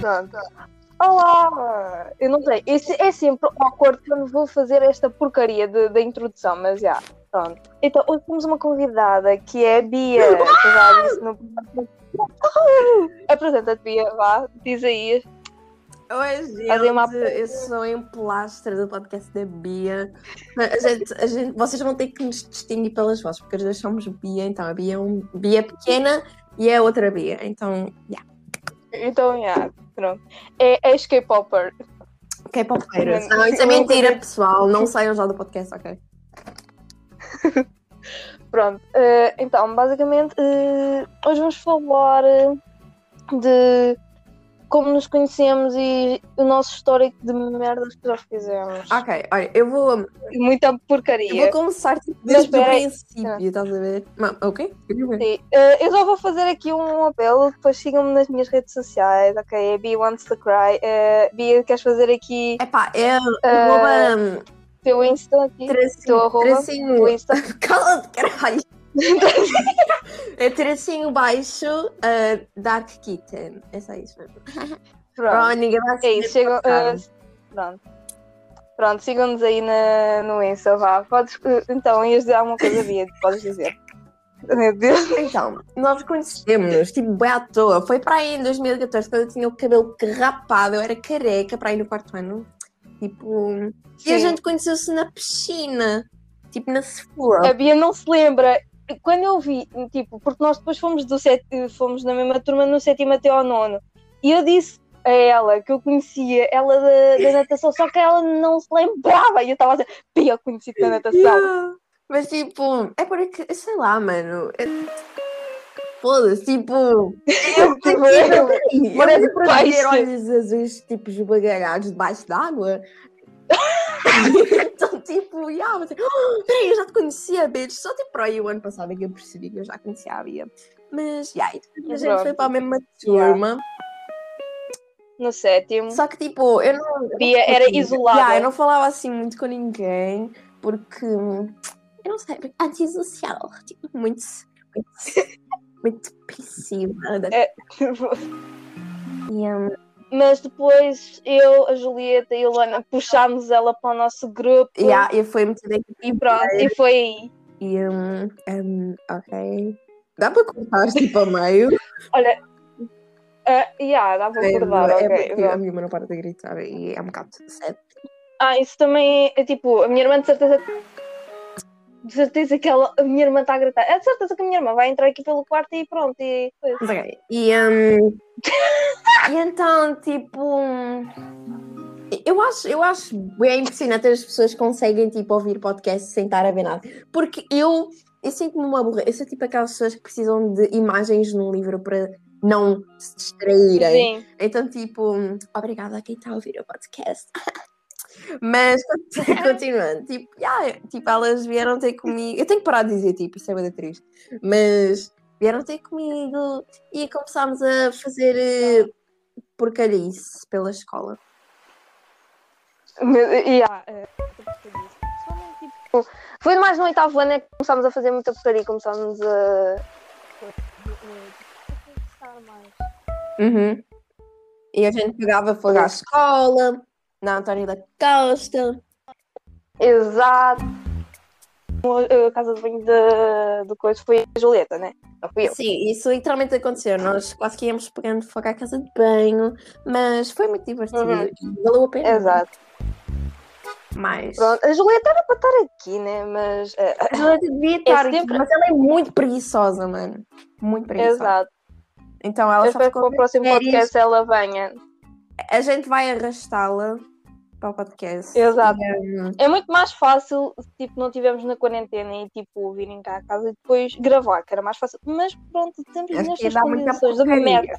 Pronto. Olá! Eu não sei, esse é sempre awkward quando vou fazer esta porcaria de- da introdução, mas já, pronto. Então, hoje temos uma convidada que é a Bia, que eu já disse no Apresenta-te, Bia, vá, diz aí. Oi, gente. Uma- Eu sou emplastra do podcast da Bia. A gente, a gente, vocês vão ter que nos distinguir pelas vozes, porque as duas somos Bia, então a Bia é um Bia pequena e é outra Bia. Então, yeah. Então, já, pronto. É a K-Popper. K-popeiras. Não, isso é mentira, pessoal. Não saiam já do podcast, ok? Pronto, eh, então, basicamente, eh, hoje vamos falar de como nos conhecemos e o nosso histórico de merdas que já fizemos. Ok, olha, eu vou, Muita eu porcaria. vou começar tipo, desde o princípio, estás a ver? Ok? Sim. Eh, eu só vou fazer aqui um apelo, depois sigam-me nas minhas redes sociais, ok? A Bia Wants to Cry. Eh, Bia, queres fazer aqui Epá, é arroba teu Insta aqui? Teu tracinho, arroba? tracinho, Insta. Cala-te, caralho! é tracinho baixo, uh, Dark Kitten. É só isso. Pronto. Pronto, ninguém vai É isso, passar. eh, pronto. Pronto, sigam-nos aí na, no Insta, vá. Podes, eh, então, ias dizer alguma coisa, Bia, podes dizer. Meu Deus. Então, nós conhecemos, tipo, bem à toa. Foi para aí em 2014, quando eu tinha o cabelo rapado, eu era careca, para aí no quarto ano. Tipo, e a Sim. gente conheceu-se na piscina, tipo, na Sephora. A Bia não se lembra. Quando eu vi, tipo, porque nós depois fomos do set, fomos na mesma turma no sétimo até ao nono. E eu disse a ela que eu conhecia ela da, da natação, só que ela não se lembrava. E eu estava a dizer, eu conheci-te da natação. Yeah. Mas tipo, é porque, sei lá, mano. é- Foda-se, tipo. Eu Tipo, eu parece eu para ver olhos azuis, tipo, debaixo d'água. tipo, yeah, mas, oh, peraí, eu já te conhecia, bitch. Só tipo para aí o ano passado é que eu percebi que eu já conhecia a Bia. Mas, yeah, e depois a gente Pronto. foi para a mesma Yeah. turma. No sétimo. Só que, tipo, eu não. Bia era isolada. Yeah, eu não falava assim muito com ninguém, porque. Eu não sei, antissocial. Tipo, muito. Muito, muito da- É. E, um, Mas depois eu, a Julieta e a Luana puxámos ela para o nosso grupo. yeah, e foi muito bem. E pronto, e foi aí. E, um, um, ok. Dá para cortar tipo a meio? Olha, ah, yeah, dá para É, acordar, é ok. porque a minha irmã não para de gritar e é um bocado sério. Ah, isso também é tipo, a minha irmã de certeza. De certeza que ela, a minha irmã está a gritar. É de certeza que a minha irmã vai entrar aqui pelo quarto e pronto. E. E, um, e então, tipo. Eu acho, eu acho bem impressionante as pessoas conseguem tipo, ouvir podcast sem estar a ver nada. Porque eu, eu sinto-me uma burra. Eu sou tipo aquelas pessoas que precisam de imagens no livro para não se distraírem. Sim. Então, tipo, obrigada a quem está a ouvir o podcast. Mas, continuando, tipo, yeah, tipo, elas vieram ter comigo. Eu tenho que parar de dizer, tipo, isso é muito triste. Mas vieram ter comigo e começámos a fazer eh, porcalhice pela escola. Mas, yeah, é, Principalmente, tipo, Foi mais no oitavo ano é que começámos a fazer muita porcaria. Começámos a. Uhum. E a gente pegava fogo à escola, na António da Costa. Exato. A casa de banho do coisa foi a Julieta, né? Não fui eu. Sim, isso literalmente aconteceu. Nós quase que íamos pegando fogo à casa de banho, mas foi muito divertido Uhum. valeu a pena. Exato. Mas Pronto. A Julieta era para estar aqui, né? Mas. é, a Julieta devia estar aqui, sempre- mas ela é muito preguiçosa, mano. Muito preguiçosa. Exato. Então ela Eu só espero que ficou para o próximo férias. podcast ela venha. A gente vai arrastá-la para o podcast. Exato. E, um, É muito mais fácil se tipo, não estivermos na quarentena e tipo, virem cá a casa e depois gravar, que era mais fácil. Mas pronto, Acho que nestas condições da merda.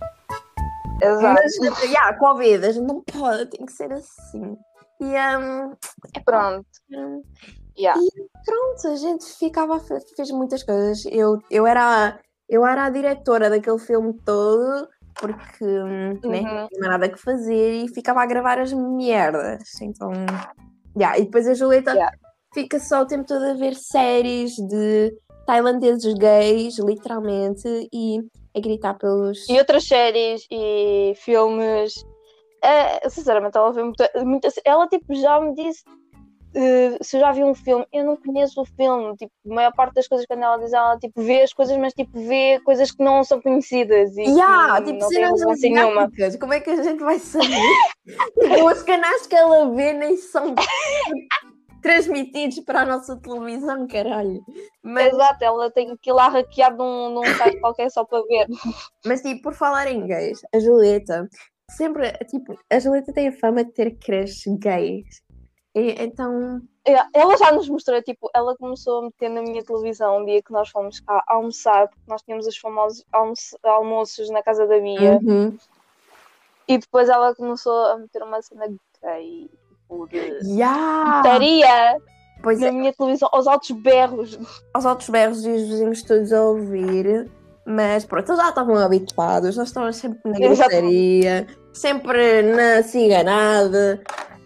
Exato. Mas, yeah, Covid, a gente não pode, tem que ser assim. E um, Pronto. um, Yeah. pronto, a gente ficava, fez muitas coisas. Eu, eu, era, eu era a diretora daquele filme todo, porque né, Uhum. não tinha nada que fazer e ficava a gravar as merdas. Então, yeah. e depois a Julieta Yeah. fica só o tempo todo a ver séries de tailandeses gays, literalmente, e a gritar pelos. E outras séries e filmes é, sinceramente, ela vê muita, muita. Ela, tipo, já me disse uh, se já vi um filme. Eu não conheço o filme. Tipo, a maior parte das coisas, quando ela diz, ela, tipo, vê as coisas, mas, tipo, vê coisas que não são conhecidas. E yeah, que tipo, não cenas relevância nenhuma. Como é que a gente vai saber? Tipo, Os canais que ela vê nem são transmitidos para a nossa televisão, caralho. Mas, Exato, ela tem que ir lá hackear num, num site qualquer só para ver. mas, tipo, por falar em gays, a Julieta sempre, tipo, a Julieta tem a fama de ter crush gays. E, então, Ela já nos mostrou, tipo, ela começou a meter na minha televisão um dia que nós fomos cá almoçar, porque nós tínhamos os famosos almoço- almoços na casa da Bia, uhum. e depois ela começou a meter uma cena gay, tipo, de yeah. pois na é, minha televisão, aos altos berros. aos altos berros e os vizinhos todos a ouvir, mas pronto, eles já estavam habituados, nós estávamos sempre na gritaria, sempre na ciganada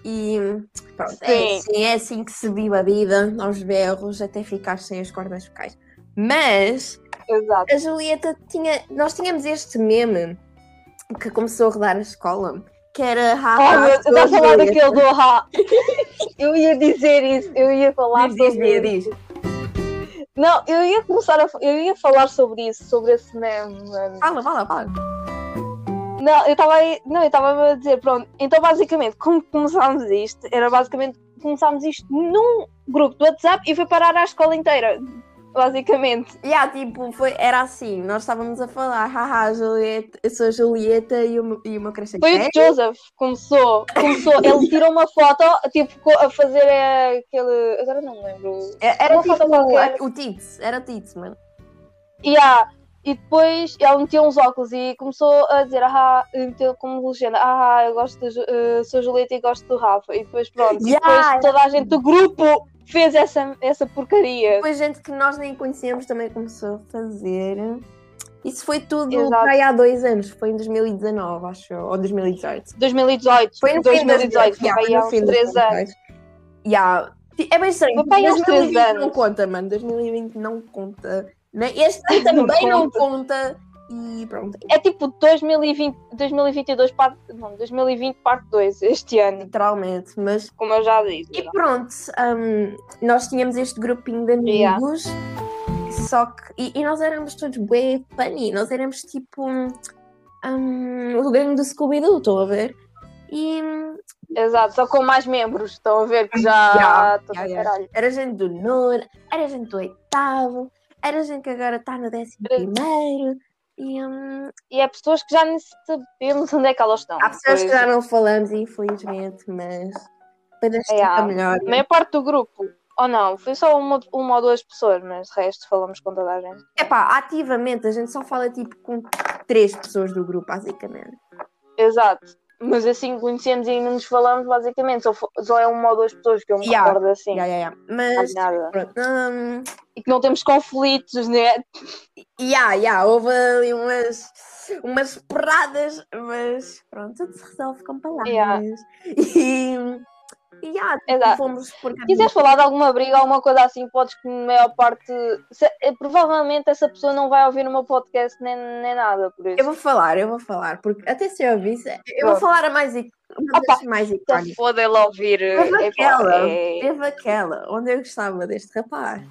e pronto, é Sim. assim, é assim que se vive a vida, aos berros, até ficar sem as cordas vocais. Mas Exato. a Julieta tinha, nós tínhamos este meme que começou a rodar na escola, que era ha, ha, estás a falar daquele do Ha. Eu ia dizer isso, eu ia falar Diz, sobre isso. diz. Não, eu ia começar a. Eu ia falar sobre isso, sobre esse meme. Fala, fala, fala. Não, eu estava aí. Não, eu estava a dizer, pronto. Então, basicamente, como começámos isto, era basicamente começámos isto num grupo do WhatsApp e foi parar à escola inteira. Basicamente. Yeah, tipo, foi, era assim, nós estávamos a falar, haha, Julieta, eu sou a Julieta e o, e o meu crush é Foi o gay." Joseph, começou. Começou, ele tirou uma foto, tipo, a fazer aquele. Agora não me lembro. É- Era uma tipo foto qualquer. o Tits, era Tits, mano. Yeah. E depois ele meteu uns óculos e começou a dizer, ah, meteu como legenda, ah, eu gosto de, eh, sou Julieta e gosto do Rafa. E depois pronto, e Yeah. depois toda a gente do grupo fez essa, essa porcaria. Depois gente que nós nem conhecíamos também começou a fazer. Isso foi tudo Exato. aí há dois anos, foi em 2019, acho, eu, ou 2018. 2018. Foi no fim de 2018, foi yeah, para aí no há uns fim de 3 anos. 2018. Yeah. É bem estranho, Foi para aí há uns 2020 três não conta, mano, 2020 não conta. Né? Este também não conta. E pronto, É tipo 2020, 2022 parte, não, 2020 parte 2 este ano, literalmente, mas como eu já disse. E pronto, hum, nós tínhamos este grupinho de Yeah. amigos, só que. E, e nós éramos todos bem funny, nós éramos tipo. hum, o gangue do Scooby-Doo, estou a ver? E. Exato, só com mais membros, estão a ver que já Yeah, estou yeah, yeah. Era gente do nono, era gente do oitavo, era gente que agora está no décimo primeiro. E hum, E é pessoas que já nem sabemos onde é que elas estão. há pessoas que Pois, já não falamos, infelizmente, mas. Depois desta Yeah. melhor. A maior parte do grupo, ou não, foi só uma, uma ou duas pessoas, mas de resto falamos com toda a gente. Epá, ativamente, a gente só fala tipo com três pessoas do grupo, basicamente. Exato. Mas assim conhecemos e não nos falamos, basicamente. Só, só é uma ou duas pessoas que eu me Yeah. recordo assim. Yeah, yeah, yeah. Mas. nada. Hum, E que não temos conflitos, né? Yeah, yeah, houve ali umas, umas porradas, mas pronto, tudo se resolve com palavras. Yeah. E, e yeah, tipo, Exato. fomos por Se quiseres falar de alguma briga, alguma coisa assim, podes que na maior parte. se- eh, provavelmente essa pessoa não vai ouvir o meu podcast nem, nem nada, por isso. Eu vou falar, eu vou falar, porque até se eu ouvisse, eu vou falar a mais, ic- Opa, mais foda ele ouvir. eh, Teve aquela, é- teve aquela, onde eu gostava deste rapaz.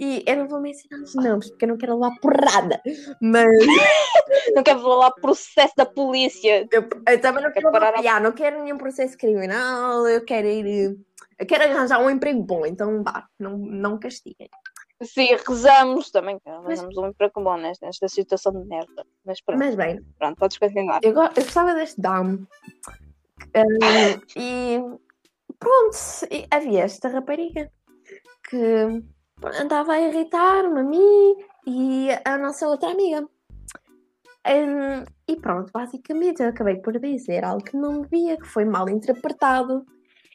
E eu não vou mencionar os nomes, porque eu não quero levar porrada. Mas Não quero falar processo da polícia. eu, eu também não Quer quero, parar a- não quero nenhum processo criminal, eu quero ir. Eu quero arranjar um emprego bom, então vá, não, não castiguem. Sim, rezamos também. Rezamos um emprego bom nesta, nesta situação de merda. Mas pronto, Mas bem, pronto podes continuar. eu, eu gostava deste dame. Um, e pronto, havia esta rapariga que andava a irritar-me a mim e a nossa outra amiga. Um, e pronto, basicamente eu acabei por dizer algo que não devia, que foi mal interpretado.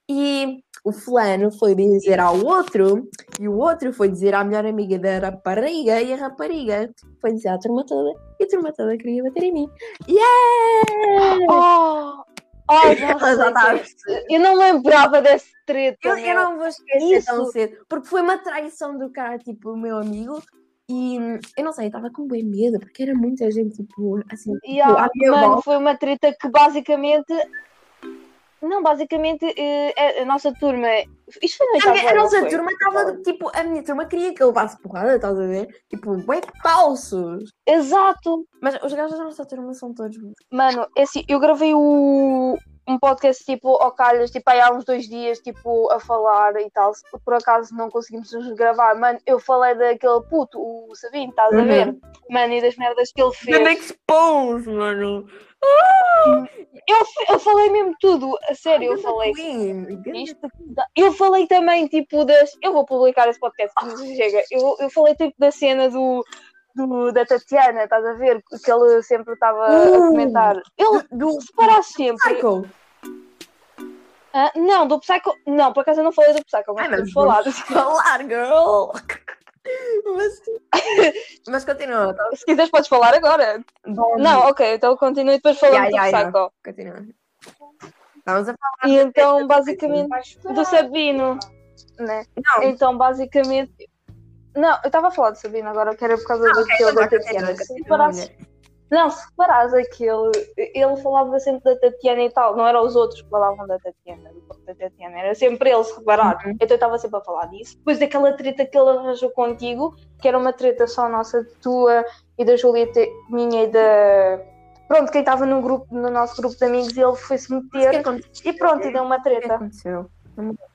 E o fulano foi dizer ao outro, e o outro foi dizer à melhor amiga da rapariga, e a rapariga foi dizer à turma toda, e a turma toda queria bater em mim. Yeah! Oh, oh, Eu não lembrava desse treta. Eu, eu meu. não vou esquecer tão Isso. cedo, porque foi uma traição do cara, tipo, o meu amigo, E eu não sei, eu estava com bem medo, porque era muita gente, tipo, assim, tipo, Yeah, à minha mano, foi uma treta que basicamente. Não, basicamente eh, a- a nossa turma. Isto foi no A, minha- a nossa foi? turma estava, tipo, a minha turma queria que eu levasse porrada, estás a ver? Tipo, bué falsos. Exato! Mas os gajos da nossa turma são todos. Mano, é assim, eu gravei o, um podcast tipo ao calhas, tipo aí há uns dois dias, tipo, a falar e tal. Por acaso não conseguimos gravar, mano, eu falei daquele puto, o Sabino, estás a Uhum. ver? Mano, e das merdas que ele fez. expose, mano. Eu, f- eu falei mesmo tudo, a sério, eu falei. Isto, eu falei também, tipo, das. Eu vou publicar esse podcast, mas chega. Eu, eu falei, tipo, da cena do, do, da Tatiana, estás a ver? Que ele sempre estava a Uh! comentar. Ele, Do se parar sempre. Psycho. Ah, não, do Psycho. Não, por acaso eu não falei do Psycho, mas vamos falar. Falar, girl. Mas, mas continua. tá? Se quiseres, podes falar agora. Bom, Não, ok, então continua e depois falamos Yeah, yeah, do Psycho. Continua. Vamos a falar. E então, basicamente, do Sabino. Né? Não. Então, basicamente. Não, eu estava a falar do Sabino agora, que era por causa Ah, daquele ok, da Tatiana. Se Não, se reparares aquele, ele falava sempre da Tatiana e tal, não eram os outros que falavam da Tatiana, do da Tatiana, era sempre ele, se reparar. Uhum. Então eu estava sempre a falar disso. Depois daquela treta que ele arranjou contigo, que era uma treta só nossa, tua e da Julieta, minha e da. Pronto, quem estava no grupo, no nosso grupo de amigos, ele foi-se O que meter e pronto, e deu uma O que treta. aconteceu?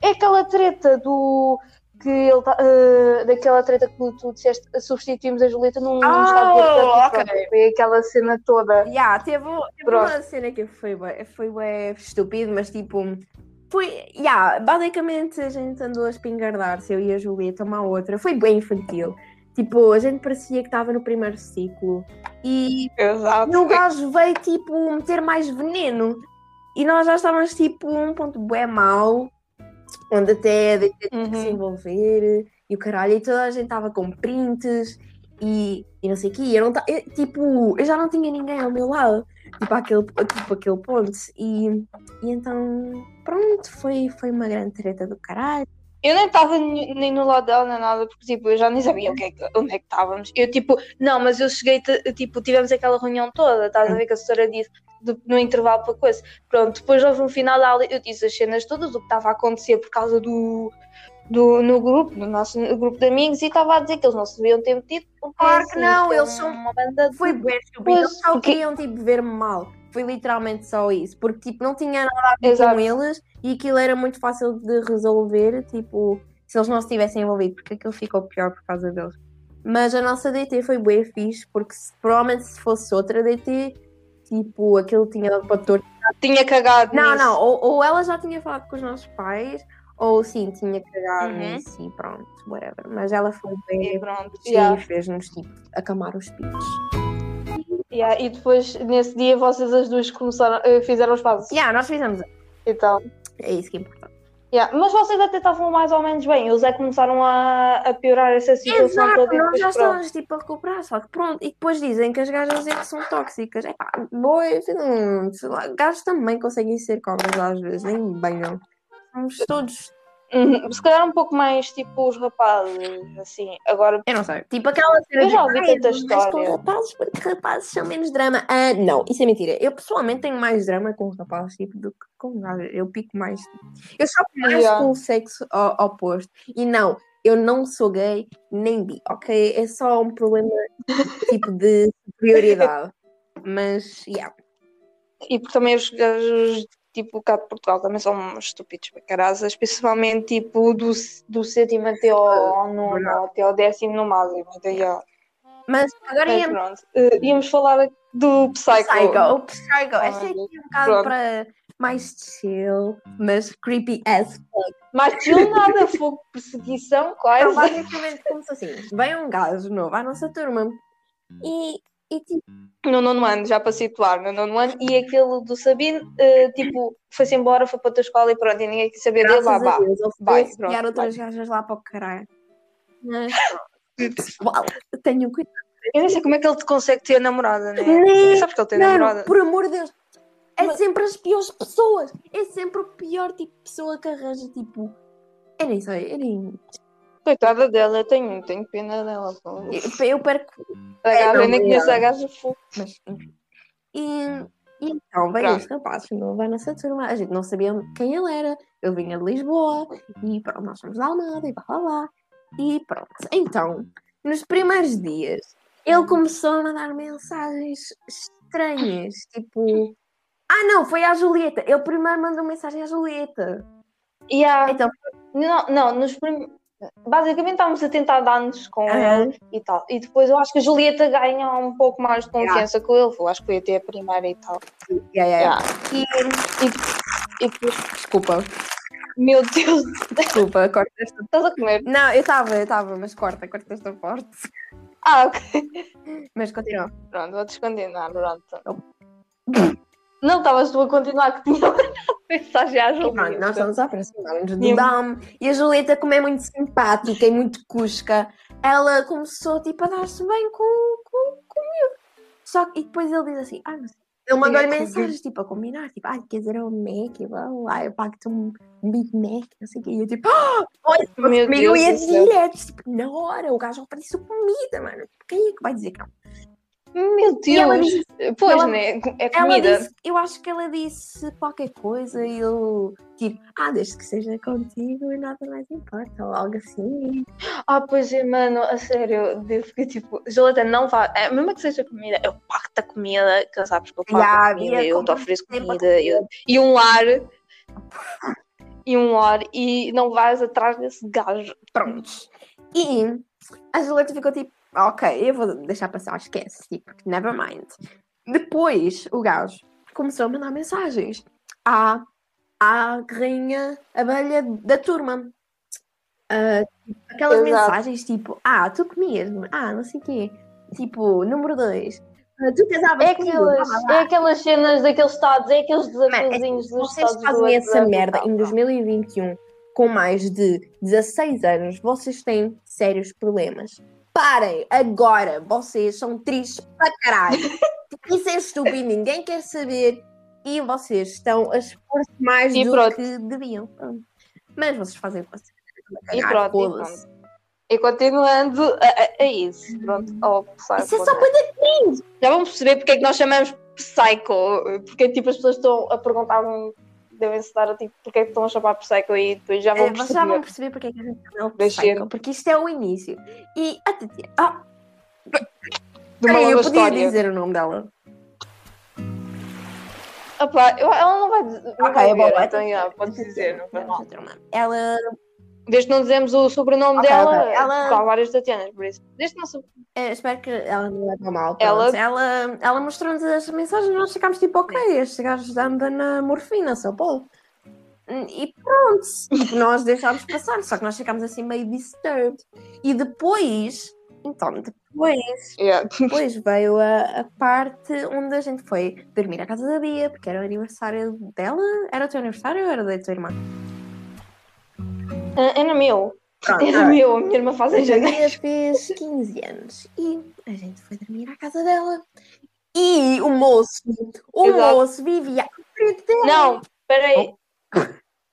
É aquela treta do. Que ele tá- eh, daquela treta que tu disseste, substituímos a Julieta num Ah, estado de ok. pronto, Foi aquela cena toda. Yeah, teve, teve uma cena que foi foi bué estúpido, mas tipo, foi, yeah, basicamente a gente andou a espingardar-se, eu e a Julieta, uma à outra, foi bem infantil. Tipo, a gente parecia que estava no primeiro ciclo e Exato. o gajo veio tipo meter mais veneno e nós já estávamos tipo um ponto bué mau, onde até de ter que se Uhum. envolver e o caralho, e toda a gente estava com prints e, e não sei o quê. e Eu não ta- eu, tipo, eu já não tinha ninguém ao meu lado, tipo aquele, tipo, aquele ponto. E, e então, pronto, foi, foi uma grande treta do caralho. Eu nem estava nem no lado dela, nem nada, porque tipo, eu já nem sabia que é que- onde é que estávamos. Eu tipo, não, mas eu cheguei, tipo, tivemos aquela reunião toda, estás a ver que a senhora disse de- no intervalo para coisa. Pronto, depois houve um final da aula, eu disse as cenas todas, o que estava a acontecer por causa do. Do, no grupo, no nosso grupo de amigos, e estava a dizer que eles não se deviam ter metido. Claro que assim, não, eles são- Uma banda de... Foi bem estúpido, eles só queriam tipo ver-me mal. Foi literalmente só isso, porque tipo, não tinha nada a ver Exato. com eles e aquilo era muito fácil de resolver, tipo, se eles não se tivessem envolvido, porque aquilo ficou pior por causa deles. Mas a nossa DT foi bem fixe, porque se- provavelmente se fosse outra DT, tipo, aquilo tinha dado para torto. Tinha cagado. Não, nisso. não, ou, ou ela já tinha falado com os nossos pais, ou sim, tinha cagado Uhum. nisso e pronto, whatever. Mas ela foi E bem pronto. e yeah. fez-nos tipo acamar os pitos. Yeah, e depois, nesse dia, vocês as duas começaram, eh, fizeram os passos. Yeah, nós fizemos. Então, É isso que importa. yeah. Mas vocês até estavam mais ou menos bem. Eles é que começaram a, a piorar essa situação Exato, toda nós já pronto. estávamos tipo a recuperar, só que pronto. E depois dizem que as gajas é que são tóxicas. É pá, sei lá, gajos também conseguem ser cobras às vezes, nem bem não. Somos todos. Uhum. Se calhar um pouco mais tipo os rapazes, assim. Agora, Eu não sei. Tipo aquela cena Eu já ouvi "Ai, tanta história." com rapazes porque rapazes são menos drama. Ah, não, isso é mentira. Eu pessoalmente tenho mais drama com rapazes tipo, do que com gajos. Eu pico mais. Eu só mais Yeah. com o sexo oposto. E não, eu não sou gay nem bi, ok? É só um problema tipo de superioridade. Mas, yeah. e porque também os gajos, tipo, cá de Portugal também são estúpidos para carasas, principalmente tipo do, do sétimo até ao nono, Verdade. até ao décimo no máximo. Então, yeah. Mas agora Mas íamos. Eh, íamos falar do Psycho. Psycho. O Psycho. Esta Ai, aqui é um bocado pronto. para mais chill, mas creepy as fuck. Mas chill nada, fogo, perseguição, Então, quase. basicamente, começou assim: vem um gajo novo à nossa turma e, e tipo, No nono ano, já para situar, no nono ano, e aquele do Sabino, eh, tipo, foi-se embora, foi para outra escola e pronto, e ninguém quis saber dele, lá, vá. Vai, pronto, outras gajas lá para o caralho. Mas, pessoal, tenho cuidado. Eu nem sei como é que ele te consegue ter namorada, né? Nem- Sabes que ele tem Mano, namorada? por amor de Deus, é Mas- sempre as piores pessoas. É sempre o pior tipo de pessoa que arranja, tipo. Eu nem sei, eu nem. Coitada dela, eu tenho, tenho pena dela. pô. Eu, eu perco. É, não, eu nem conheço a gaja fogo. Mas. E, e então, veio Pronto. este rapaz, fundou a nossa turma, a gente não sabia quem ele era, ele vinha de Lisboa, e pronto, nós fomos de Almada, e blá blá blá. E pronto, então, nos primeiros dias, ele começou a mandar mensagens estranhas, tipo. Ah, não, foi à Julieta. Ele primeiro mandou mensagem à Julieta. E há- Então, Não, não, nos prim... basicamente estávamos a tentar dar-nos com Aham. ele e tal. E depois eu acho que a Julieta ganha um pouco mais de confiança com ele. Eu acho que foi até a primeira e tal. yeah, yeah, yeah. Yeah. E, e, e depois, desculpa, meu Deus, desculpa, corta esta. estás a comer? Não, eu estava, eu estava, mas corta, corta esta parte. Ah, ok. Mas continua. Pronto, vou descontinuar. Pronto. Não, estavas tu a continuar que tinha mensagem à E pronto, nós Julieta. estamos a aproximar-nos do E- Dom e a Julieta, como é muito simpática e muito cusca, ela começou tipo a dar-se bem com, com, comigo. Só que e depois ele diz assim: ah, mas ele mandou-lhe é mensagens tipo a combinar, tipo, ah, quer dizer, é um Mac, e blá, blá, blá, eu pago-te um, Big Mac, não sei o quê. E eu tipo, ah, olha, Meu comigo eu Deus ia do céu. direto, tipo, na hora, o gajo ofereceu comida, mano. Quem é que vai dizer que não? Meu E ela Deus. disse- Pois, ela- né? É comida. disse, eu acho que ela disse qualquer coisa e eu, tipo, ah, desde que seja contigo, nada mais importa, ou algo assim. Ah, pois é, mano, a sério, eu fiquei tipo, Julieta, não vá, é, mesmo que seja comida, eu pago-te a comida, que sabes que eu pago Ya, a comida, eu te ofereço comida, eu- e um lar, e um lar, e não vais atrás desse gajo. Prontos. E a Julieta ficou tipo, ok, eu vou deixar passar, esquece, tipo, never mind. Depois, o gajo começou a mandar mensagens à, à rainha abelha da turma. Tipo, aquelas Exato. mensagens tipo, ah, tu comias, ah, não sei o quê. Tipo, número dois, ah, tu casavas É comigo, aquelas, blá. é aquelas cenas daqueles estados, é aqueles Mano, desafiozinhos dos vocês estados fazem essa WhatsApp e merda em 2021 com mais de 16 anos, vocês têm sérios problemas. Parem agora, vocês são tristes para caralho. Isso é estúpido, ninguém quer saber e vocês estão a expor-se mais E do pronto. que deviam. Pronto. Mas vocês fazem vocês E querem, cagar, pronto, e foda-se. E continuando, a, a, a isso, pronto, oh, Psycho, Isso é só né? coisa Já vamos perceber porque é que nós chamamos Psycho, porque tipo as pessoas estão a perguntar, devem se estar a tipo, porque é que estão a chamar Psycho e depois já vão É, vocês já vão perceber. perceber porque é que a gente Psycho, porque isto é o início. E a Tatiana. Ah, De peraí, eu podia história. dizer o nome dela. Opa, ela não vai, dizer- não vai é bom, então já, pode dizer, não faz mal. Ela, Desde que não dizemos o sobrenome Ok, dela, ok. Ela- há várias Tatianas, por isso. Desde que não sou... eh, espero que ela não leve mal. Ela- Ela, ela, mostrou-nos as mensagens e nós ficámos tipo, ok, este gajo anda na morfina, só pode. E pronto, tipo, nós deixámos passar, só que nós ficámos assim meio disturbed. E depois, então, depois, Yeah. depois veio a, a parte onde a gente foi dormir à casa da Bia, porque era o aniversário dela. Era o teu aniversário ou era da tua irmã? Ah, Era meu. Pronto, Era meu, a minha irmã faz em A janeiro. Fez 15 anos e a gente foi dormir à casa dela. E o moço, o Exato. moço vivia à frente dela. Não, peraí.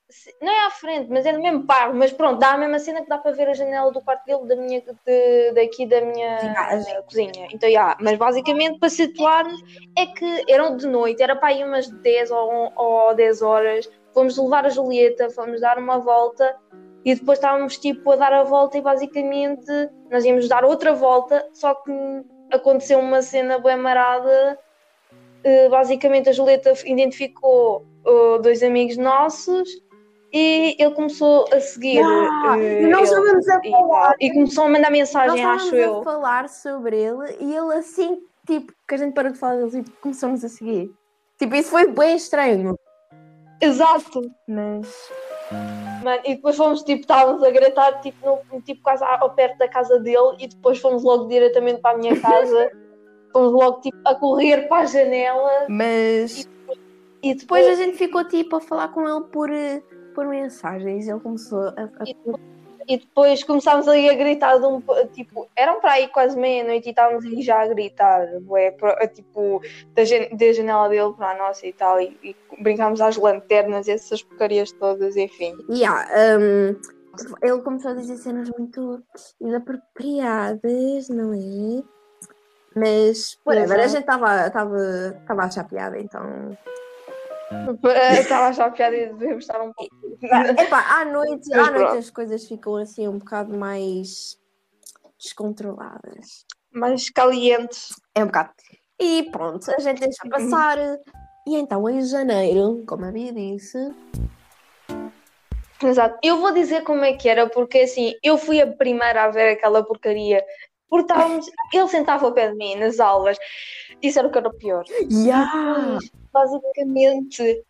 Se- Não é à frente, mas é no mesmo par. Mas pronto, dá a mesma cena que dá para ver a janela do quarto dele da minha, de- daqui da minha Sim, eh, cozinha. Então, já. Mas basicamente, para situar-nos, é que eram de noite, era para aí umas 10 ou, ou 10 horas. Fomos levar a Julieta, fomos dar uma volta e depois estávamos tipo a dar a volta e basicamente nós íamos dar outra volta, só que aconteceu uma cena bem marada. Eh, basicamente a Julieta identificou eh, dois amigos nossos e ele começou a seguir. Ah, eh, e nós ele. estávamos a E, falar, e começou a mandar mensagem, acho a eu. falar sobre ele e ele assim, tipo, que a gente parou de falar dele e começou-nos a seguir. Tipo, isso foi bem estranho. Exato. Mas. Mano, e depois fomos, tipo, estávamos a gritar, tipo, no, tipo, quase ao perto da casa dele, e depois fomos logo diretamente para a minha casa, fomos logo, tipo, a correr para a janela, Mas. e Depois depois, a gente ficou tipo a falar com ele por, eh, por mensagens. Ele começou a. a- e depois começámos ali a gritar, de um, tipo, eram para aí quase meia-noite e estávamos ali já a gritar, bué, pro- tipo, da, da janela dele para a nossa e tal, e, e brincámos às lanternas, essas porcarias todas, enfim. Yeah, um, ele começou a dizer cenas muito inapropriadas, não é? Mas, whatever, a Exato. gente estava tava, tava a achar piada, então. Estava a achar piada e estar um pouco. Epá, à noite, Mas à noite as coisas ficam assim um bocado mais descontroladas. mais calientes. É um bocado. E pronto, a gente deixa passar. E então, em janeiro, como a Bia disse, Exato. Eu vou dizer como é que era, porque assim, eu fui a primeira a ver aquela porcaria. Porque estávamos, ele sentava ao pé de mim nas aulas. Isso era o que era o pior. yeah. Basicamente,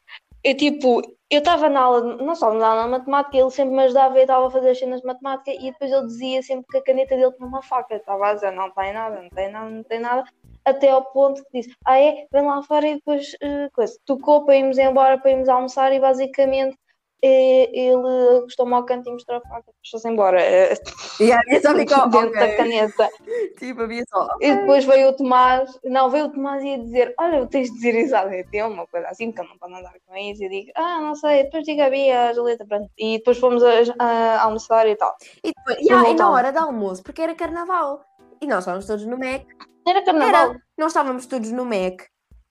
eu tipo, eu estava na aula, não só na aula de matemática, ele sempre me ajudava e estava a fazer as cenas de matemática e depois ele dizia sempre que a caneta dele tinha uma faca. Estava a dizer, não tem nada, não tem nada, não tem nada. Até ao ponto que disse, ah é, vem lá fora e depois, eh, coisa, tocou para irmos embora, para irmos almoçar e basicamente eh, ele gostou-me ao canto e mostrou a faca, deixou-se embora. e só ficou, dentro ok. da caneta. Tipo, havia só. E depois veio o Tomás, não, veio o Tomás e ia dizer: Olha, tens de dizer exatamente uma coisa assim, porque eu não posso andar com isso. E eu digo: Ah, não sei, depois diga a Bia, a Julieta, pronto. E depois fomos a, a almoçar e tal. E, depois, yeah, e na hora do almoço, porque era carnaval. E nós estávamos todos no Mac. Era carnaval. Nós estávamos todos no Mac.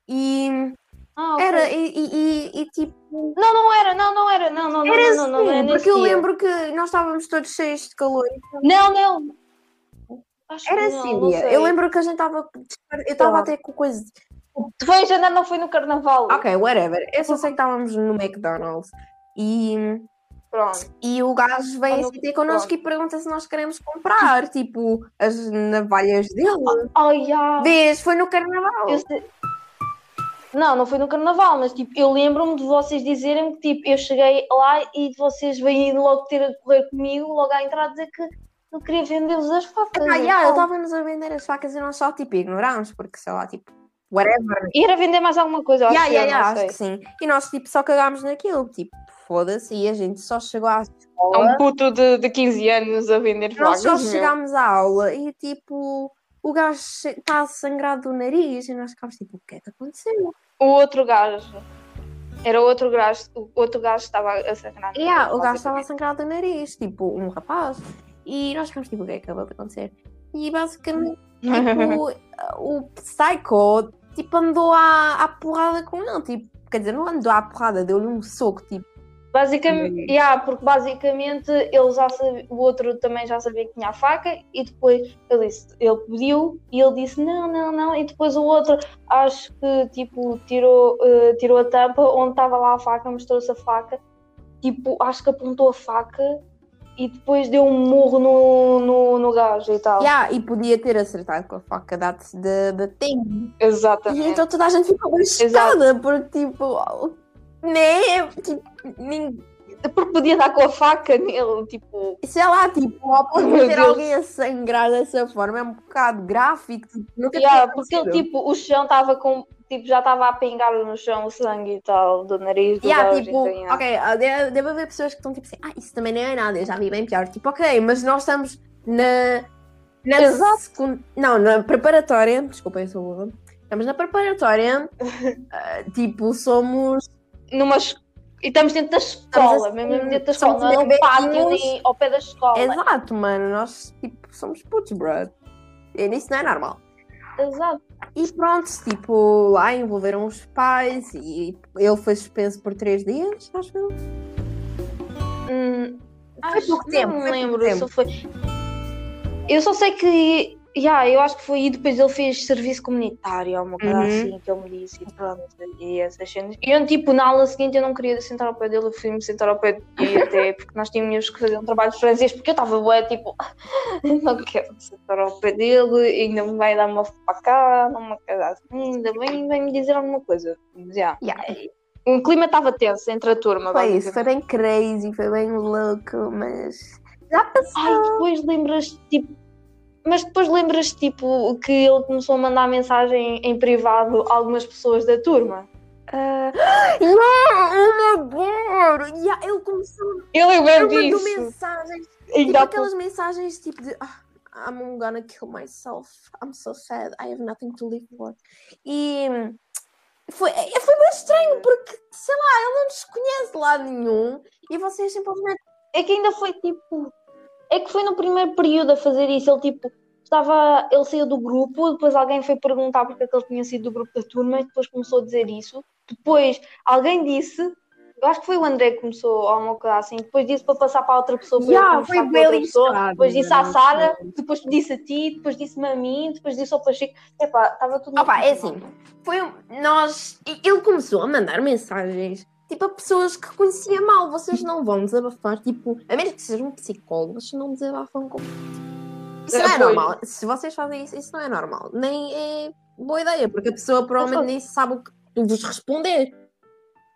E Ah, era, e, e, e- tipo. Não, não era, não, não era, não, não, não, Era não, não, não, assim, é nesse porque eu lembro que nós estávamos todos cheios de calor. Não, não. Acho Era não, assim, não sei. Eu lembro que a gente estava. Eu estava lá. até com coisa. Foi em janeiro, não foi no carnaval. Ok, whatever. Eu só sei que estávamos no McDonald's. E, Pronto. e o gajo vem assim ter connosco e pergunta se nós queremos comprar, tipo, as navalhas dele. Ai, já. Vês, foi no carnaval. Eu sei- Não, não foi no carnaval, mas tipo, eu lembro-me de vocês dizerem que tipo, eu cheguei lá e vocês vêm logo ter a correr comigo, logo à entrada dizer que eu queria vender-vos as facas. Ah, yeah, tal. ele estava-nos a vender as facas e nós só, tipo, ignorámos, porque, sei lá, tipo, whatever. E era vender mais alguma coisa, eu acho Yeah, que yeah, eu yeah, não acho que sim. E nós, tipo, só cagámos naquilo, tipo, foda-se, e a gente só chegou à É escola. um puto de, de 15 anos a vender Nós facas. só meu. chegámos à aula e, tipo, o gajo está a sangrar do nariz e nós ficámos, tipo, o que é que aconteceu? O outro gajo. Era outro gajo, o outro gajo estava a sangrar. Yeah, o gajo estava a sangrar do nariz, tipo, um rapaz. E nós ficámos, tipo, o que é que acabou de acontecer? E basicamente, tipo, o Psycho, tipo, andou à, à porrada com ele, tipo, quer dizer, não andou à porrada, deu-lhe um soco, tipo, Basicamente, yeah, porque basicamente ele já sabia, o outro também já sabia que tinha a faca e depois ele disse, ele pediu e ele disse não, não, não, e depois o outro acho que tipo tirou, eh, tirou a tampa onde estava lá a faca, mostrou-se a faca, tipo, acho que apontou a faca e depois deu um murro no, no, no gajo e tal. yeah, e podia ter acertado com a faca da de, de tempo. E Exatamente. então toda a gente ficou bem chocada, porque, tipo, né, tipo. Porque podia dar com a faca nele, tipo, Sei lá, tipo, ao ponto de ter alguém a sangrar dessa forma é um bocado gráfico. Tipo, nunca yeah, porque ele tipo, o chão estava com, tipo, já estava a pingar no chão o sangue e tal, do nariz do Yeah, tipo, então, yeah. ok, ah, deve, deve haver pessoas que estão tipo assim, ah, isso também não é nada, eu já vi bem pior. Tipo, ok, mas nós estamos na. na Exato. secund- Não, na preparatória, desculpa, eu sou burra. Estamos na preparatória, ah, tipo, somos. Numa e estamos dentro da escola, assim, mesmo dentro da escola, não é um pátio nem ao pé da escola. Exato, mano, nós, tipo, somos putos, bro. E isso não é normal. Exato. E pronto, tipo, lá envolveram os pais e ele foi suspenso por três dias, acho eu. Hum, Foi pouco tempo, Não me lembro tempo. foi. Eu só sei que. Yeah, eu acho que foi e depois ele fez serviço comunitário, uma coisa Uhum. assim que ele me disse e pronto, e essas cenas. E eu, tipo, na aula seguinte eu não queria sentar ao pé dele, eu fui-me sentar ao pé e até porque nós tínhamos que fazer um trabalho de francês, porque eu estava bué, tipo, não quero sentar ao pé dele, ainda me vai dar uma facada, uma coisa assim, ainda bem vai me dizer alguma coisa. Mas, yeah. Yeah. O clima estava tenso entre a turma. Foi isso, foi bem crazy, foi bem louco, mas já passou. Ai, depois lembras tipo. Mas depois lembras tipo que ele começou a mandar mensagem em privado a algumas pessoas da turma. Ah, yeah, my god! Yeah, ele começou, Eu ele lembro mandou disso. mensagens, tipo dá aquelas mensagens tipo de ah, I'm gonna kill myself, I'm so sad, I have nothing to live for. E foi, é- foi bem estranho porque, sei lá, ele não nos conhece de lado nenhum e vocês simplesmente é que ainda foi tipo. É que foi no primeiro período a fazer isso. Ele tipo. Estava, ele saiu do grupo, depois alguém foi perguntar porque é que ele tinha sido do grupo da turma e depois começou a dizer isso. Depois alguém disse, eu acho que foi o André que começou a uma coisa assim, depois disse para passar para outra pessoa, para Yeah, foi com outra pessoa, depois disse à Sara, depois disse a ti, depois disse-me a mim, depois disse ao Pacheco. Epá, estava tudo. Opa, é assim, foi um- nós. Ele começou a mandar mensagens tipo a pessoas que conhecia mal. Vocês não vão desabafar, tipo, a menos que sejam psicólogo, vocês não desabafam com. Isso não é Pois. normal. Se vocês fazem isso, isso não é normal. Nem é boa ideia, porque a pessoa provavelmente nem sabe o que vos responder.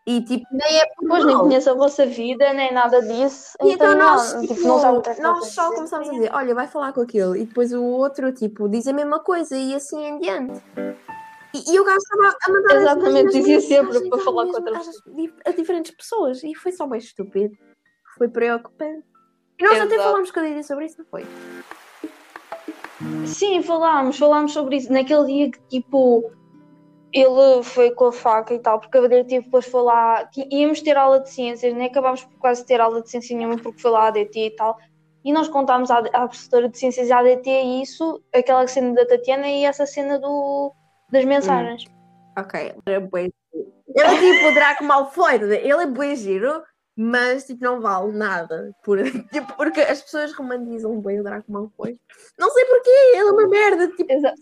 E tipo, nem é por Depois nem conheço a vossa vida, nem nada disso. E então nós, não, tipo, não sabe o que que nós vocês só começamos a dizer, olha, vai falar com aquele, e depois o outro, tipo, diz a mesma coisa, e assim em diante. E, e o gajo estava a mandar Exatamente, dizia sempre mensagens para falar com mesmo- outra às di- A diferentes pessoas, e foi só bem estúpido. Foi preocupante. E nós até Exato. falámos com a Didi sobre isso, não foi? Sim, falámos, falámos sobre isso. Naquele dia que tipo ele foi com a faca e tal, porque a diretiva depois foi lá, íamos ter aula de ciências, nem acabámos por quase ter aula de ciência nenhuma porque foi lá a ADT e tal. E nós contámos à, à professora de ciências da ADT isso, aquela cena da Tatiana e essa cena do, das mensagens. Ok, era bué giro. Ele é tipo o Draco Malfoy, tá ele é bué giro, mas tipo não vale nada. Por, tipo, porque as pessoas romantizam bem o Draco Malfoy. Não sei porquê, ele é uma merda, tipo, Exato.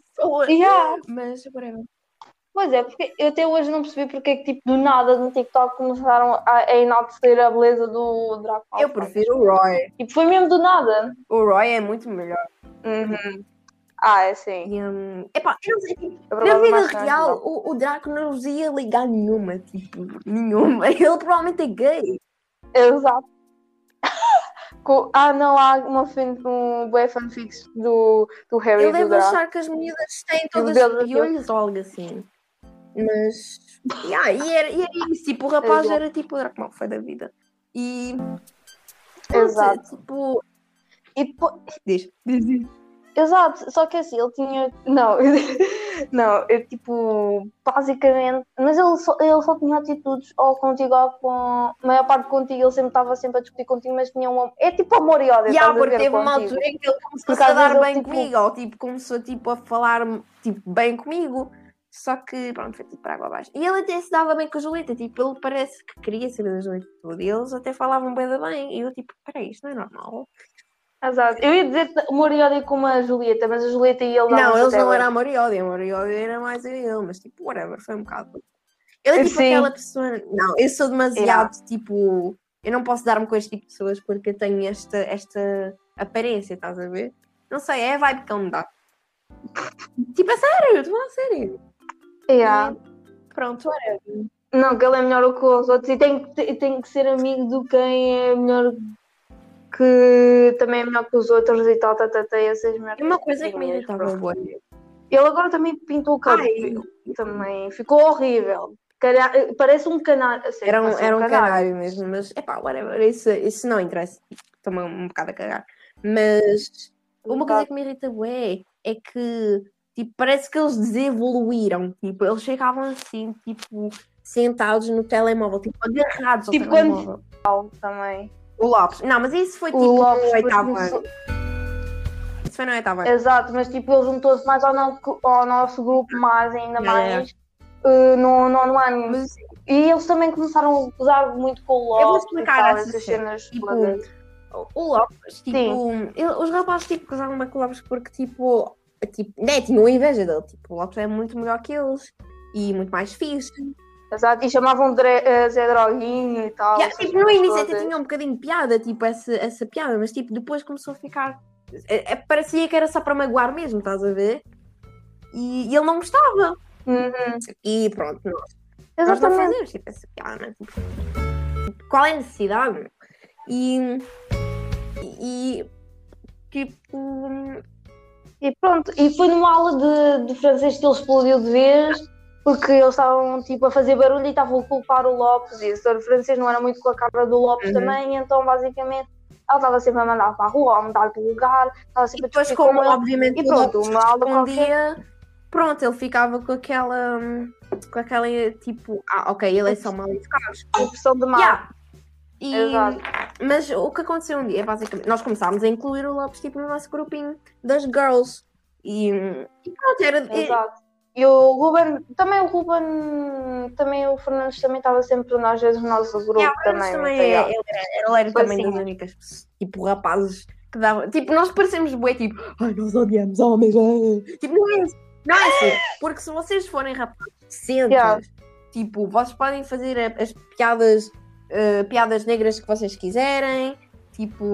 Yeah. Mas, whatever. Pois é, porque eu até hoje não percebi porque é que tipo do nada no TikTok começaram a, a enaltecer a beleza do Draco Eu Malfoy. prefiro o Roy. Tipo, foi mesmo do nada. O Roy é muito melhor. Uhum. Ah, é sim. E, hum, epá, eu sei, na vida real, o, o Draco não nos ia ligar nenhuma, tipo, nenhuma. Ele provavelmente é gay. Exato. Ah, não, há uma fan, um bué fanfics do, do Harry Ele deve achar que as miúdas têm todas piolhos ou algo assim. Mas. Yeah, e, era, e era isso, tipo, o rapaz Exato. era tipo o Draco Malfoy da vida. E. Exato. Tipo. E depois, Diz. Diz, diz. Exato, só que assim, ele tinha. Não, não, eu tipo, basicamente. Mas ele só, ele só tinha atitudes ou contigo ou com. A maior parte contigo, ele sempre estava sempre a discutir contigo, mas tinha um. É tipo amor e ódio. Yeah, porque teve uma contigo. altura em que ele começou a dar ele, bem tipo- comigo, ou tipo, começou tipo, a falar tipo, bem comigo. Só que, pronto, foi tipo para água abaixo. E ele até se dava bem com a Julieta, tipo, ele parece que queria ser da Julieta tudo. E eles até falavam bem da bem. E eu, tipo, peraí, isto não é normal. Exato. Eu ia dizer amor e ódio com a Julieta, mas a Julieta e ele Não, davam-se eles não eram amor e ódio, amor e ódio era mais eu ele, mas tipo, whatever, foi um bocado. Ele é tipo Sim. aquela pessoa. Não, eu sou demasiado tipo. Eu não posso dar-me com este tipo de pessoas porque eu tenho esta, esta aparência, estás a ver? Não sei, é a vibe que ele me dá. tipo, a sério, estou a sério. Yeah. E Pronto, whatever. Não, que ele é melhor que os outros e tem que, te- tem que ser amigo do quem é melhor que também é melhor que os outros e tal, tal, tal, tal, essas merdas. E uma coisa que me irritava boa. Ele agora também pintou o cabelo também, ficou horrível. Parece um canário. a sério, Era um, era um canário mesmo, mas é pá, whatever, isso, isso não interessa. Estou-me um bocado a cagar. Mas uma coisa que me irrita bué é que tipo, parece que eles desevoluíram. Tipo, eles chegavam assim, tipo, sentados no telemóvel, tipo, agarrados ao Tipo, quando- telemóvel. também. O Lopes. Não, mas isso foi O tipo Lopes no oitavo começou- ano. Isso foi no oitavo ano. Exato, mas tipo, ele juntou-se mais ao, no- ao nosso grupo, mais ainda Yeah, yeah. mais eh, no nono ano. Mas, E eles também começaram a usar muito com o Lopes. Eu vou explicar tal, essas cena. cenas Tipo, o Lopes, tipo, ele- os rapazes tipo, casaram bem com o Lopes porque, tipo, tipo né, tinham inveja dele. Tipo, o Lopes é muito melhor que eles e muito mais fixe. Exato, e chamavam Dre- eh, Zé Droguinho e tal. Yeah, tipo, no início até tinha um bocadinho de piada, tipo, essa, essa piada, mas tipo, depois começou a ficar. é- é- parecia que era só para magoar mesmo, estás a ver? E, e ele não gostava. Uhum. E pronto, nós, nós não fazemos tipo, essa piada, né? Tipo, qual é a necessidade? E. E. Tipo. E pronto, e foi numa aula de, de francês que ele explodiu de vez, porque eles estavam tipo a fazer barulho e estavam a culpar o Lopes, e o senhor francês não era muito com a cara do Lopes Uhum. também, então basicamente ela estava sempre a mandar para a rua, a mudar de lugar, estava E sempre a depois, discutir como com ele. obviamente E pronto, uma aula qualquer. respondia, pronto, ele ficava com aquela. Com aquela tipo, ah, ok, ele é só mal educado. Impressão de mal. Yeah. E, Exato. Mas o que aconteceu um dia, basicamente, nós começámos a incluir o Lopes tipo, no nosso grupinho das girls. E, e pronto, era. Exato. E o Ruben, também o Ruben, também o Fernandes também estava sempre às vezes no nosso grupo Yeah, também. também sei, é- ele era, ele era também assim. das únicas, tipo, rapazes que davam. Tipo, nós parecemos bué, tipo, ai, nós odiamos homens. ah." Tipo, não é isso. Não é assim. Porque se vocês forem rapazes decentes, Yeah. tipo, vocês podem fazer as piadas, eh, piadas negras que vocês quiserem, tipo.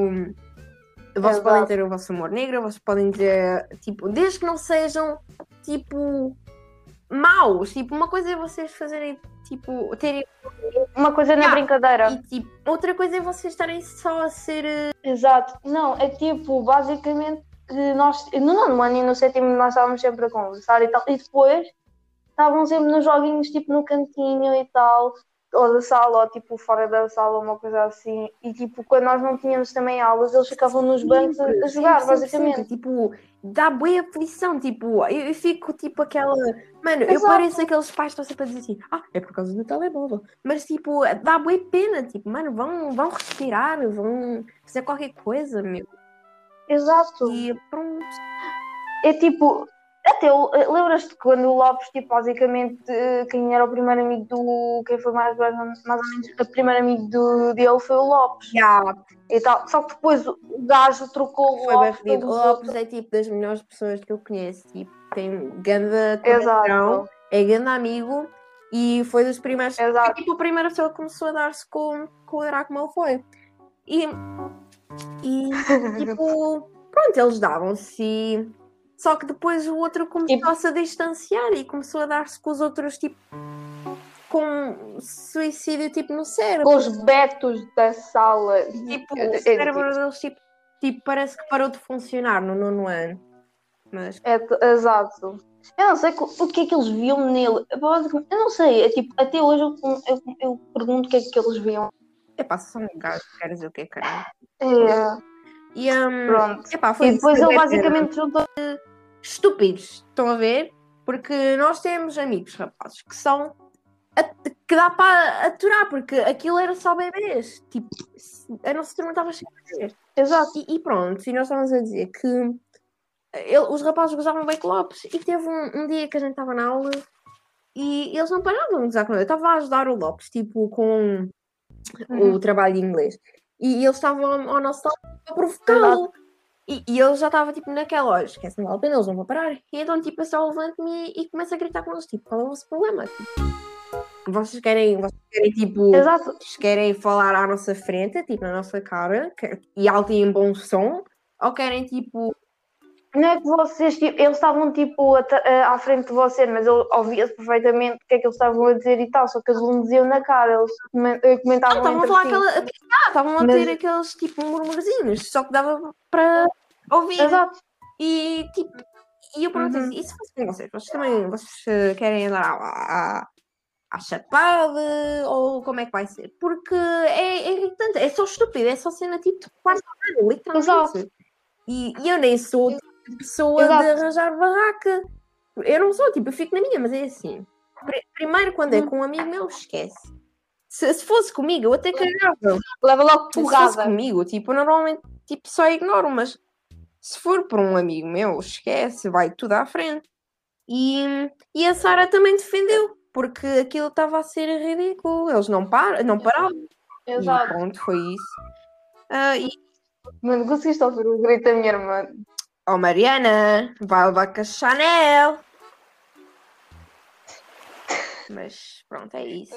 Vocês Exato. podem ter o vosso humor negro, vocês podem dizer, tipo, desde que não sejam, tipo, maus. Tipo, uma coisa é vocês fazerem, tipo, terem Uma coisa na Yeah. brincadeira. e tipo, outra coisa é vocês estarem só a ser. eh, Exato. Não, é tipo, basicamente, nós, no nono ano e no sétimo nós estávamos sempre a conversar e tal, e depois estavam sempre nos joguinhos, tipo, no cantinho e tal, ou da sala, ou tipo, fora da sala, uma coisa assim, e tipo, quando nós não tínhamos também aulas, eles ficavam nos bancos a, a jogar, sempre, basicamente. sempre, Tipo, dá boa aflição. Tipo, eu, eu fico tipo aquela. Mano, eu Exato. pareço aqueles pais que estão sempre a dizer assim: ah, é por causa do telemóvel. Mas tipo, dá boa pena. Tipo, mano, vão, vão respirar, vão fazer qualquer coisa, meu. Exato. E pronto. É tipo, até o- lembras-te quando o Lopes, tipo, basicamente, eh, quem era o primeiro amigo do. Quem foi mais, mais ou menos, o primeiro amigo do, dele foi o Lopes. Já, E tal. Só que depois o gajo trocou o foi bem Lopes. fedido. O Lopes é tipo das melhores pessoas que eu conheço. Tipo, tem coração, Exato. é grande amigo. E foi dos primeiros. Foi Exato. tipo a primeira pessoa que começou a dar-se com, com o Draco Malfoy. E, e tipo, pronto, eles davam-se. Só que depois o outro começou-se a distanciar e começou a dar-se com os outros, tipo, com suicídio, tipo, no cérebro. Com os betos da sala. Tipo, É- o é- cérebro deles, tipo, tipo, parece que parou de funcionar no nono ano. Mas, É, exato. Eu não sei o que é que eles viam nele. Eu não sei. É tipo, até hoje eu, eu, eu pergunto o que é que eles viam. epá, são um gajo, quer dizer o que é, caralho. É, E, um, pronto. epá, E depois ele basicamente juntou. estúpidos, estão a ver? Porque nós temos amigos rapazes que são a- que dá para aturar, porque aquilo era só bebês, tipo, a nossa turma estava cheia de bebês. Exato. E, e pronto, e nós estávamos a dizer que ele- os rapazes gozavam bem com Lopes, e teve um, um dia que a gente estava na aula e eles não paravam de gozar com ele. Eu estava a ajudar o Lopes, tipo, com Uhum. o trabalho de inglês, e eles estavam ao, ao nosso lado a provocá-lo. E, e ele já estava tipo naquela, olha, esquece, não vale a pena, eles não vão parar. E então, tipo, eu só levanto-me e, e começo a gritar com eles, tipo, qual é o vosso problema? Tipo, vocês querem, vocês querem, tipo, Exato. vocês querem falar à nossa frente, tipo, na nossa cara, que- e alto e em bom som, ou querem, tipo, Não é que vocês, tipo, eles estavam tipo à frente de você, mas eu ouvia perfeitamente o que é que eles estavam a dizer e tal, só que eles não diziam na cara, eles eh, não, comentavam estavam a falar si. aquela, ah, estavam a Mas- ter aqueles, tipo, murmurzinhos, só que dava para ouvir. Exato. E tipo, e eu pergunto Uhum. e se com vocês? Vocês também vocês, eh, querem andar à, à, à chapada? Ou como é que vai ser? Porque é, é irritante, é só estúpido, é só cena tipo ano, literalmente. Exato. E, e eu nem sou tipo de pessoa de Exato. arranjar barraca. Eu não sou, tipo, eu fico na minha, mas é assim. Pri- Primeiro, quando é Uhum. com um amigo meu, esquece. Se, se fosse comigo, eu até cagava. Leva logo Se fosse porrada. comigo, tipo, normalmente tipo, só ignoro, mas se for por um amigo meu, esquece, vai tudo à frente. E, e a Sara também defendeu, porque aquilo estava a ser ridículo. Eles não, par, não paravam. E Exato. pronto, foi isso. Ah, e, Mano, conseguiste ouvir o grito da minha irmã? Oh Mariana, vai levar com a Chanel. Mas pronto, é isso.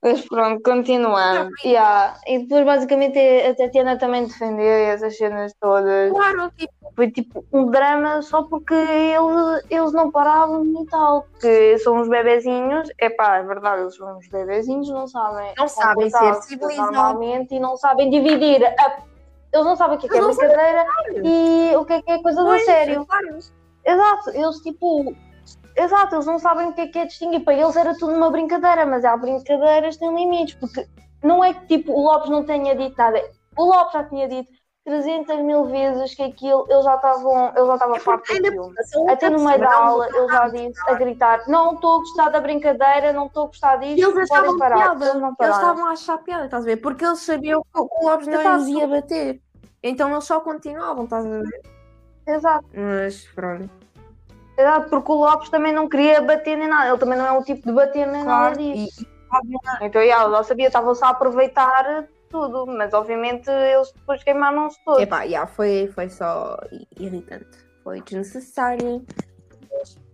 Mas pronto, continuando. Yeah. E depois, basicamente, a Tatiana também defendeu essas cenas todas. claro, tipo, Foi tipo um drama só porque ele, eles não paravam e tal. Porque são uns bebezinhos. É pá, é verdade, eles são uns bebezinhos, não sabem. Não sabem ser civilizados. Normalmente e não sabem dividir. a- Eles não sabem o que é, que é brincadeira e o que é que é coisa do sério. claro. Exato, eles tipo. Exato, eles não sabem o que é que é distinguir. Para eles era tudo uma brincadeira, mas há brincadeiras têm limites, porque não é que tipo o Lopes não tenha dito nada. O Lopes já tinha dito 300 mil vezes que aquilo, eles já estavam, eles já estavam É fartos daquilo. Até no meio da aula ele já disse a gritar: Não estou a gostar da brincadeira, não estou a gostar disto, eles podem parar. Eles Eles estavam a achar piada, estás a ver? Porque eles sabiam que o Lopes não Exato. lhes ia bater. Então eles só continuavam, estás a ver? Exato, Mas pronto. exato, porque o Lopes também não queria bater nem nada, ele também não é o tipo de bater nem nada Claro. disso. E, Então, eu já sabia, estavam-se a aproveitar tudo, mas obviamente eles depois queimaram-se todos. epá, yeah, foi, foi só irritante. Foi desnecessário.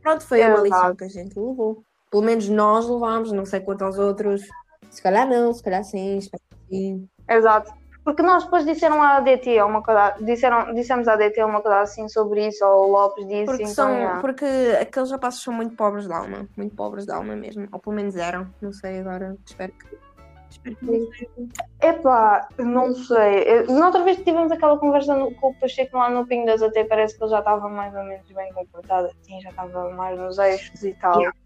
Pronto, foi uma Exato. lição que a gente levou. Pelo menos nós levámos, não sei quanto aos outros. Se calhar não, se calhar sim, espero que sim. Exato. Porque nós depois disseram à ADT uma coisa, disseram, dissemos à ADT uma coisa assim sobre isso, ou o Lopes disse, Porque, então, são, yeah. porque aqueles rapazes são muito pobres de alma. Muito pobres de alma mesmo. Ou pelo menos eram. Não sei agora. Espero que. Epá, não sei. Eu- Na outra vez que tivemos aquela conversa no- com o Pacheco lá no Pingo das até parece que ele já estava mais ou menos bem comportado, assim, já estava mais nos eixos e tal. Yeah.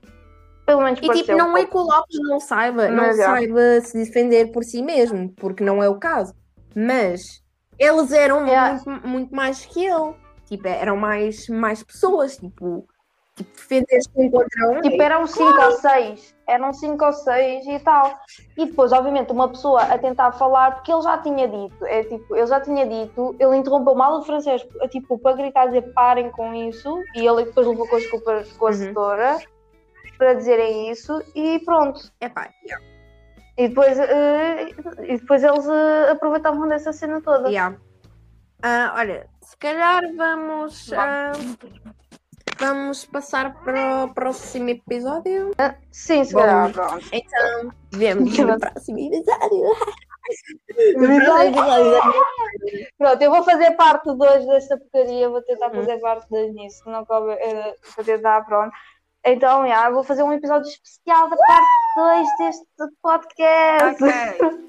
Pelo menos E tipo, não um é que o Lopes não saiba, não saiba se defender por si mesmo, porque não é o caso. Mas eles eram Yeah. muito, muito mais que ele. Tipo, eram mais, mais pessoas. Tipo, tipo defender-se contra um. Tipo, eram 5 ou 6. Eram 5 ou 6 e tal. E depois, obviamente, uma pessoa a tentar falar, porque ele já tinha dito, é tipo, ele já tinha dito, ele interrompeu mal o francês, tipo, para gritar dizer parem com isso, e ele depois levou com as culpas com a Uhum. setora para dizerem isso, e pronto. Epá, yeah. E depois, eh, e depois eles eh, aproveitavam dessa cena toda. Yeah. Ah, olha, se calhar vamos, vamos passar para o próximo episódio. Sim, se Bom. Então, vemos no próximo episódio. Pronto, eu vou fazer parte 2 desta porcaria, vou tentar Uhum. fazer parte 2 nisso, não coube, eh, vou tentar, pronto. Então, eu vou fazer um episódio especial da parte 2 deste podcast. Ok.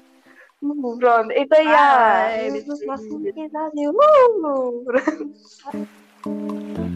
Pronto, então, já, vemos no próximo episódio. Uh!